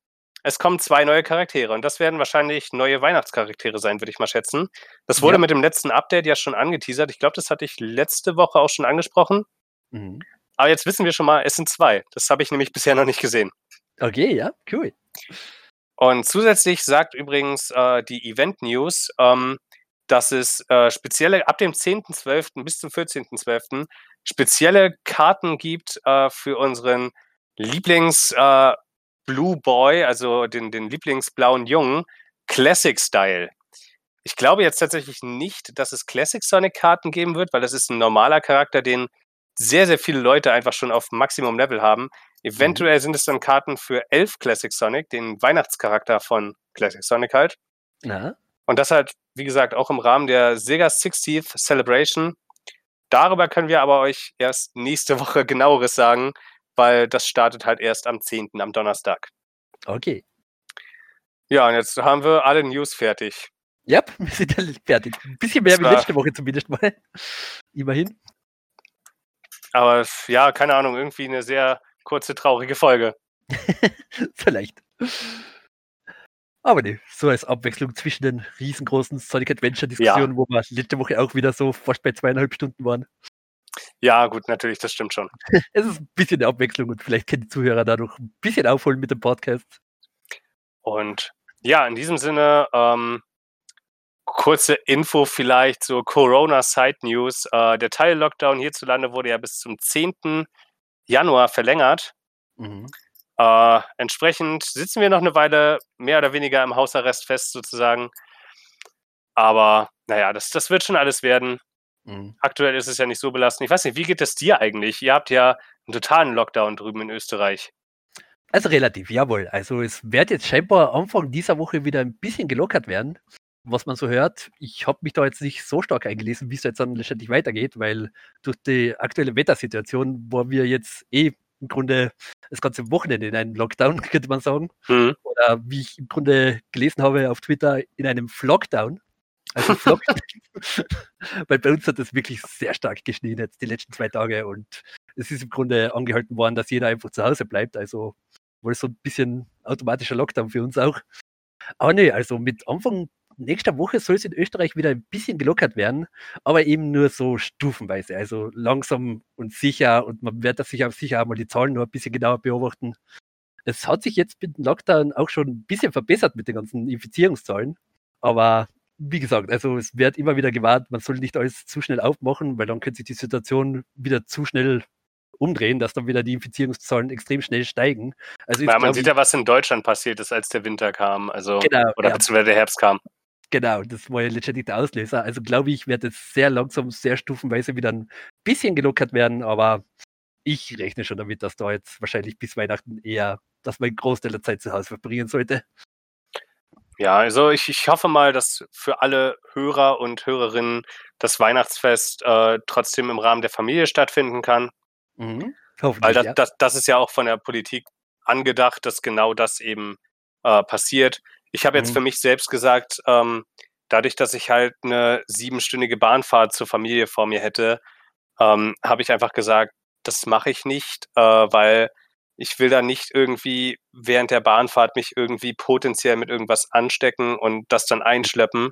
es kommen zwei neue Charaktere und das werden wahrscheinlich neue Weihnachtscharaktere sein, würde ich mal schätzen. Das wurde ja. mit dem letzten Update ja schon angeteasert. Ich glaube, das hatte ich letzte Woche auch schon angesprochen. Mhm. Aber jetzt wissen wir schon mal, es sind zwei. Das habe ich nämlich bisher noch nicht gesehen. Okay, ja, cool. Und zusätzlich sagt übrigens äh, die Event News, ähm, dass es äh, spezielle, ab dem 10.12. bis zum 14.12. spezielle Karten gibt äh, für unseren Lieblings äh, Blue Boy, also den, den Lieblingsblauen Jungen, Classic Style. Ich glaube jetzt tatsächlich nicht, dass es Classic Sonic Karten geben wird, weil das ist ein normaler Charakter, den sehr, sehr viele Leute einfach schon auf Maximum Level haben. Mhm. Eventuell sind es dann Karten für elf Classic Sonic, den Weihnachtscharakter von Classic Sonic halt. Ja. Und das halt, wie gesagt, auch im Rahmen der Sega 60th Celebration. Darüber können wir aber euch erst nächste (laughs) Woche genaueres sagen, weil das startet halt erst am 10., am Donnerstag. Okay. Ja, und jetzt haben wir alle News fertig. Ja, (laughs) wir sind alle fertig. Ein bisschen mehr wie letzte Woche zumindest mal. Immerhin. Aber ja, keine Ahnung, irgendwie eine sehr kurze, traurige Folge. (laughs) Vielleicht. Aber ne, so als Abwechslung zwischen den riesengroßen Sonic Adventure-Diskussionen, ja. wo wir letzte Woche auch wieder so fast bei zweieinhalb Stunden waren. Ja, gut, natürlich, das stimmt schon. (laughs) es ist ein bisschen eine Abwechslung und vielleicht können die Zuhörer dadurch ein bisschen aufholen mit dem Podcast. Und ja, in diesem Sinne, ähm, kurze Info vielleicht, so Corona-Side-News. Äh, der Teil-Lockdown hierzulande wurde ja bis zum 10. Januar verlängert. Mhm. Äh, entsprechend sitzen wir noch eine Weile mehr oder weniger im Hausarrest fest, sozusagen. Aber naja, das, das wird schon alles werden. Mhm. Aktuell ist es ja nicht so belastend. Ich weiß nicht, wie geht es dir eigentlich? Ihr habt ja einen totalen Lockdown drüben in Österreich. Also relativ, jawohl. Also es wird jetzt scheinbar Anfang dieser Woche wieder ein bisschen gelockert werden. was man so hört, ich habe mich da jetzt nicht so stark eingelesen, wie es jetzt dann letztendlich weitergeht, weil durch die aktuelle Wettersituation, wo wir jetzt eh im Grunde das ganze Wochenende in einem Lockdown, (laughs) könnte man sagen, mhm. oder wie ich im Grunde gelesen habe auf Twitter, in einem Flockdown. Also Flock, (laughs) weil bei uns hat es wirklich sehr stark geschnien jetzt die letzten zwei Tage und es ist im Grunde angehalten worden, dass jeder einfach zu Hause bleibt. Also wohl so ein bisschen automatischer Lockdown für uns auch. Aber nee, also mit Anfang nächster Woche soll es in Österreich wieder ein bisschen gelockert werden, aber eben nur so stufenweise, also langsam und sicher und man wird das sicher, sicher auch mal die Zahlen nur ein bisschen genauer beobachten. Es hat sich jetzt mit dem Lockdown auch schon ein bisschen verbessert mit den ganzen Infizierungszahlen, aber wie gesagt, also es wird immer wieder gewarnt, man soll nicht alles zu schnell aufmachen, weil dann könnte sich die Situation wieder zu schnell umdrehen, dass dann wieder die Infizierungszahlen extrem schnell steigen. Also ja, man sieht ja, was in Deutschland passiert ist, als der Winter kam, also genau, oder ja. beziehungsweise der Herbst kam. Genau, das war ja letztendlich der Auslöser. Also glaube ich, wird es sehr langsam, sehr stufenweise wieder ein bisschen gelockert werden, aber ich rechne schon damit, dass da jetzt wahrscheinlich bis Weihnachten eher, dass man einen Großteil der Zeit zu Hause verbringen sollte. Ja, also ich, ich hoffe mal, dass für alle Hörer und Hörerinnen das Weihnachtsfest äh, trotzdem im Rahmen der Familie stattfinden kann. Mhm. Weil das, ja. das, das ist ja auch von der Politik angedacht, dass genau das eben äh, passiert. Ich habe jetzt mhm. für mich selbst gesagt, ähm, dadurch, dass ich halt eine siebenstündige Bahnfahrt zur Familie vor mir hätte, ähm, habe ich einfach gesagt, das mache ich nicht, äh, weil ich will da nicht irgendwie während der Bahnfahrt mich irgendwie potenziell mit irgendwas anstecken und das dann einschleppen.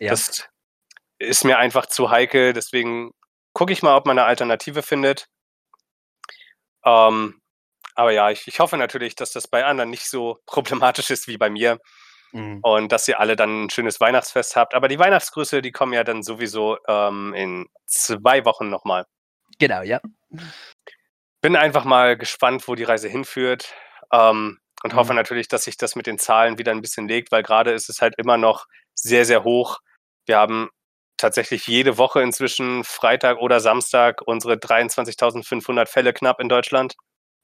Ja. Das ist mir einfach zu heikel. Deswegen gucke ich mal, ob man eine Alternative findet. Ähm, aber ja, ich, ich hoffe natürlich, dass das bei anderen nicht so (laughs) problematisch ist wie bei mir. Mhm. Und dass ihr alle dann ein schönes Weihnachtsfest habt. Aber die Weihnachtsgrüße, die kommen ja dann sowieso ähm, in zwei Wochen nochmal. Genau, ja bin einfach mal gespannt, wo die Reise hinführt. Ähm, und mhm. hoffe natürlich, dass sich das mit den Zahlen wieder ein bisschen legt, weil gerade ist es halt immer noch sehr, sehr hoch. Wir haben tatsächlich jede Woche inzwischen Freitag oder Samstag unsere 23.500 Fälle knapp in Deutschland.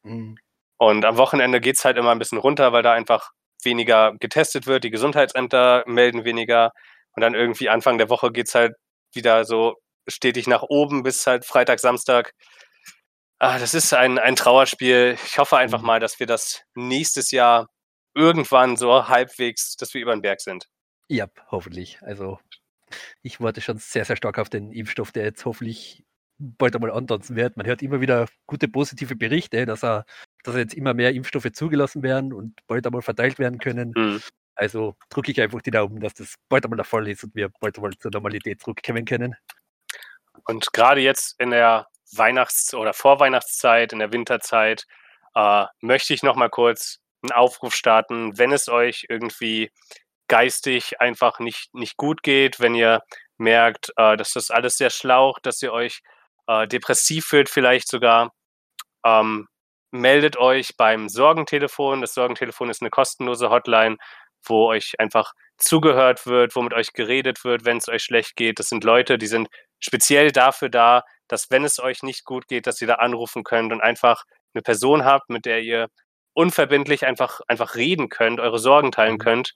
Mhm. Und am Wochenende geht es halt immer ein bisschen runter, weil da einfach weniger getestet wird. Die Gesundheitsämter melden weniger. Und dann irgendwie Anfang der Woche geht es halt wieder so stetig nach oben bis halt Freitag, Samstag. Ah, das ist ein, ein Trauerspiel. Ich hoffe einfach mhm. mal, dass wir das nächstes Jahr irgendwann so halbwegs, dass wir über den Berg sind. Ja, hoffentlich. Also ich warte schon sehr, sehr stark auf den Impfstoff, der jetzt hoffentlich bald einmal antanzen wird. Man hört immer wieder gute positive Berichte, dass er, dass jetzt immer mehr Impfstoffe zugelassen werden und bald einmal verteilt werden können. Mhm. Also drücke ich einfach die Daumen, dass das bald einmal der Fall ist und wir bald einmal zur Normalität zurückkommen können. Und gerade jetzt in der Weihnachts- oder Vorweihnachtszeit, in der Winterzeit, äh, möchte ich noch mal kurz einen Aufruf starten, wenn es euch irgendwie geistig einfach nicht, nicht gut geht, wenn ihr merkt, äh, dass das alles sehr schlaucht, dass ihr euch äh, depressiv fühlt, vielleicht sogar, ähm, meldet euch beim Sorgentelefon. Das Sorgentelefon ist eine kostenlose Hotline, wo euch einfach zugehört wird, wo mit euch geredet wird, wenn es euch schlecht geht. Das sind Leute, die sind speziell dafür da, dass wenn es euch nicht gut geht, dass ihr da anrufen könnt und einfach eine Person habt, mit der ihr unverbindlich einfach, einfach reden könnt, eure Sorgen teilen mhm. könnt.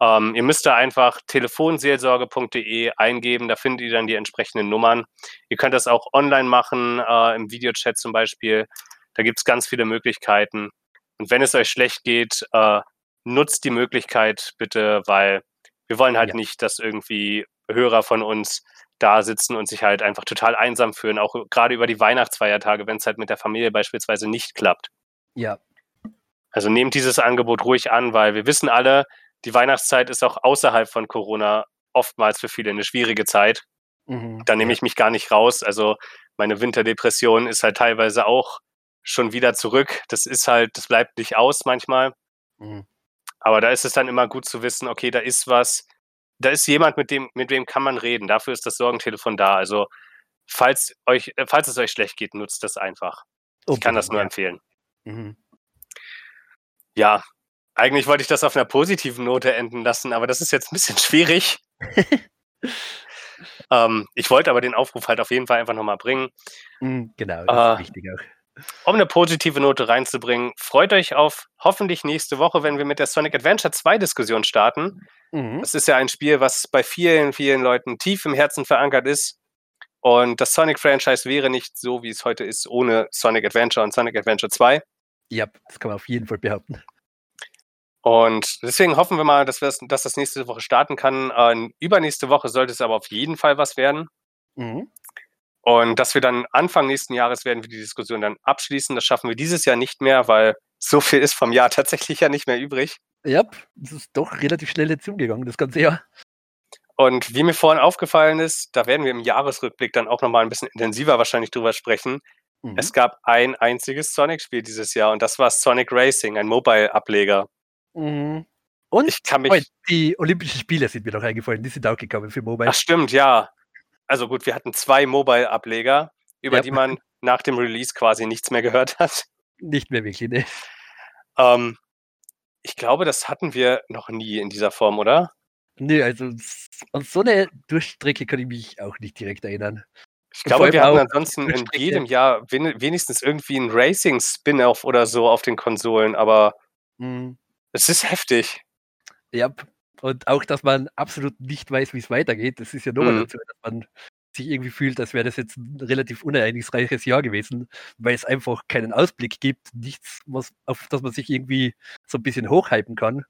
Ähm, ihr müsst da einfach telefonseelsorge.de eingeben, da findet ihr dann die entsprechenden Nummern. Ihr könnt das auch online machen, äh, im Videochat zum Beispiel. Da gibt es ganz viele Möglichkeiten. Und wenn es euch schlecht geht, äh, nutzt die Möglichkeit bitte, weil wir wollen halt ja. nicht, dass irgendwie Hörer von uns da sitzen und sich halt einfach total einsam fühlen, auch gerade über die Weihnachtsfeiertage, wenn es halt mit der Familie beispielsweise nicht klappt. Ja. Also nehmt dieses Angebot ruhig an, weil wir wissen alle, die Weihnachtszeit ist auch außerhalb von Corona oftmals für viele eine schwierige Zeit. Mhm. Da nehme ich mich gar nicht raus. Also meine Winterdepression ist halt teilweise auch schon wieder zurück. Das ist halt, das bleibt nicht aus manchmal. Mhm. Aber da ist es dann immer gut zu wissen, okay, da ist was, da ist jemand, mit dem, mit wem kann man reden. Dafür ist das Sorgentelefon da. Also, falls euch, äh, falls es euch schlecht geht, nutzt das einfach. Okay, ich kann das nur empfehlen. Mhm. Ja, eigentlich wollte ich das auf einer positiven Note enden lassen, aber das ist jetzt ein bisschen schwierig. (laughs) ähm, ich wollte aber den Aufruf halt auf jeden Fall einfach nochmal bringen. Mhm, genau, das äh, ist wichtig auch. Um eine positive Note reinzubringen, freut euch auf hoffentlich nächste Woche, wenn wir mit der Sonic Adventure 2 Diskussion starten. Mhm. Das ist ja ein Spiel, was bei vielen, vielen Leuten tief im Herzen verankert ist. Und das Sonic-Franchise wäre nicht so, wie es heute ist, ohne Sonic Adventure und Sonic Adventure 2. Ja, das kann man auf jeden Fall behaupten. Und deswegen hoffen wir mal, dass, dass das nächste Woche starten kann. Äh, übernächste Woche sollte es aber auf jeden Fall was werden. Mhm. Und dass wir dann Anfang nächsten Jahres werden wir die Diskussion dann abschließen. Das schaffen wir dieses Jahr nicht mehr, weil so viel ist vom Jahr (laughs) tatsächlich ja nicht mehr übrig. Ja, das ist doch relativ schnell jetzt umgegangen, das ganze Jahr. Und wie mir vorhin aufgefallen ist, da werden wir im Jahresrückblick dann auch nochmal ein bisschen intensiver wahrscheinlich drüber sprechen. Mhm. Es gab ein einziges Sonic-Spiel dieses Jahr und das war Sonic Racing, ein Mobile-Ableger. Mhm. Und ich kann mich die Olympischen Spiele sind mir noch eingefallen, die sind auch gekommen für Mobile. Ach stimmt, ja. Also gut, wir hatten zwei Mobile-Ableger, über ja. die man nach dem Release quasi nichts mehr gehört (laughs) hat. Nicht mehr wirklich, ne. Ähm, ich glaube, das hatten wir noch nie in dieser Form, oder? Nö, also an so eine Durchstrecke kann ich mich auch nicht direkt erinnern. Ich glaube, wir haben ansonsten in jedem Jahr wenigstens irgendwie ein Racing-Spin-Off oder so auf den Konsolen, aber mhm. es ist heftig. Ja, und auch, dass man absolut nicht weiß, wie es weitergeht, das ist ja nur mhm. dazu, dass man sich irgendwie fühlt, als wäre das jetzt ein relativ unereignisreiches Jahr gewesen, weil es einfach keinen Ausblick gibt, nichts, was, auf das man sich irgendwie so ein bisschen hochhypen kann.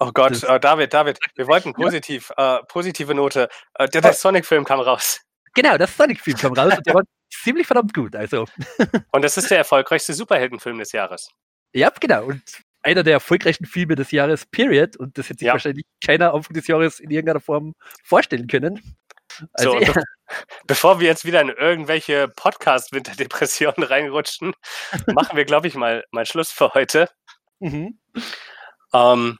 Oh Gott, äh, David, David, wir wollten positiv, ja. äh, positive Note. Äh, der, der Sonic-Film kam raus. Genau, der Sonic-Film kam raus und der (laughs) war ziemlich verdammt gut. Also. und das ist der erfolgreichste Superheldenfilm des Jahres. Ja, genau. Und einer der erfolgreichsten Filme des Jahres, Period. Und das hätte sich ja. wahrscheinlich keiner Anfang des Jahres in irgendeiner Form vorstellen können. Also, so, (laughs) bevor wir jetzt wieder in irgendwelche Podcast-Winterdepressionen (laughs) reinrutschen, machen wir, glaube ich, mal, mal Schluss für heute. Mhm. Ähm,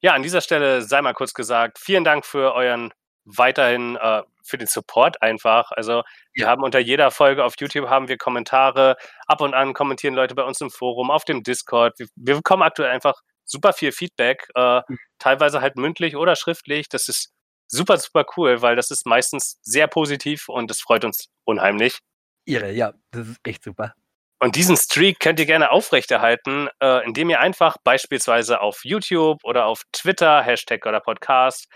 ja, an dieser Stelle sei mal kurz gesagt, vielen Dank für euren weiterhin äh, für den Support einfach. Also wir haben unter jeder Folge auf YouTube haben wir Kommentare. Ab und an kommentieren Leute bei uns im Forum, auf dem Discord. Wir, wir bekommen aktuell einfach super viel Feedback, äh, mhm. teilweise halt mündlich oder schriftlich. Das ist super, super cool, weil das ist meistens sehr positiv und das freut uns unheimlich. Ihre, ja, das ist echt super. Und diesen Streak könnt ihr gerne aufrechterhalten, äh, indem ihr einfach beispielsweise auf YouTube oder auf Twitter, Hashtag oder Podcast,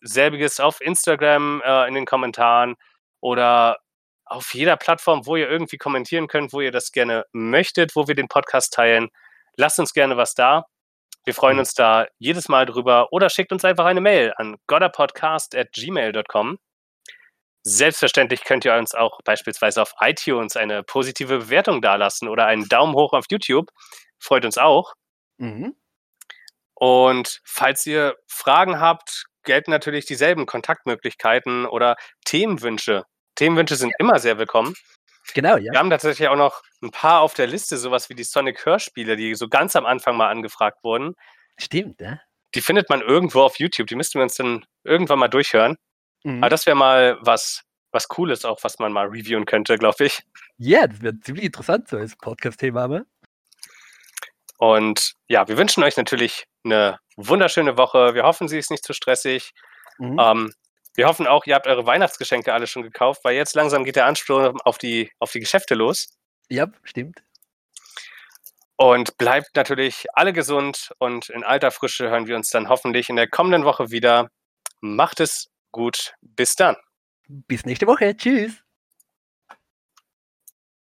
selbiges auf Instagram äh, in den Kommentaren oder auf jeder Plattform, wo ihr irgendwie kommentieren könnt, wo ihr das gerne möchtet, wo wir den Podcast teilen. Lasst uns gerne was da. Wir freuen mhm. uns da jedes Mal drüber oder schickt uns einfach eine Mail an godderpodcast.gmail.com. Selbstverständlich könnt ihr uns auch beispielsweise auf iTunes eine positive Bewertung dalassen oder einen Daumen hoch auf YouTube. Freut uns auch. Mhm. Und falls ihr Fragen habt, gelten natürlich dieselben Kontaktmöglichkeiten oder Themenwünsche. Themenwünsche sind ja. immer sehr willkommen. Genau, ja. Wir haben tatsächlich auch noch ein paar auf der Liste, sowas wie die Sonic-Hörspiele, die so ganz am Anfang mal angefragt wurden. Stimmt, ne? Die findet man irgendwo auf YouTube. Die müssten wir uns dann irgendwann mal durchhören. Mhm. Aber das wäre mal was, was Cooles auch, was man mal reviewen könnte, glaube ich. Ja, das wäre ziemlich interessant so als Podcast-Thema. Ne? Und ja, wir wünschen euch natürlich eine wunderschöne Woche. Wir hoffen, sie ist nicht zu stressig. Mhm. Ähm, wir hoffen auch, ihr habt eure Weihnachtsgeschenke alle schon gekauft, weil jetzt langsam geht der Ansturm auf die, auf die Geschäfte los. Ja, stimmt. Und bleibt natürlich alle gesund und in alter Frische hören wir uns dann hoffentlich in der kommenden Woche wieder. Macht es gut. Bis dann. Bis nächste Woche. Tschüss.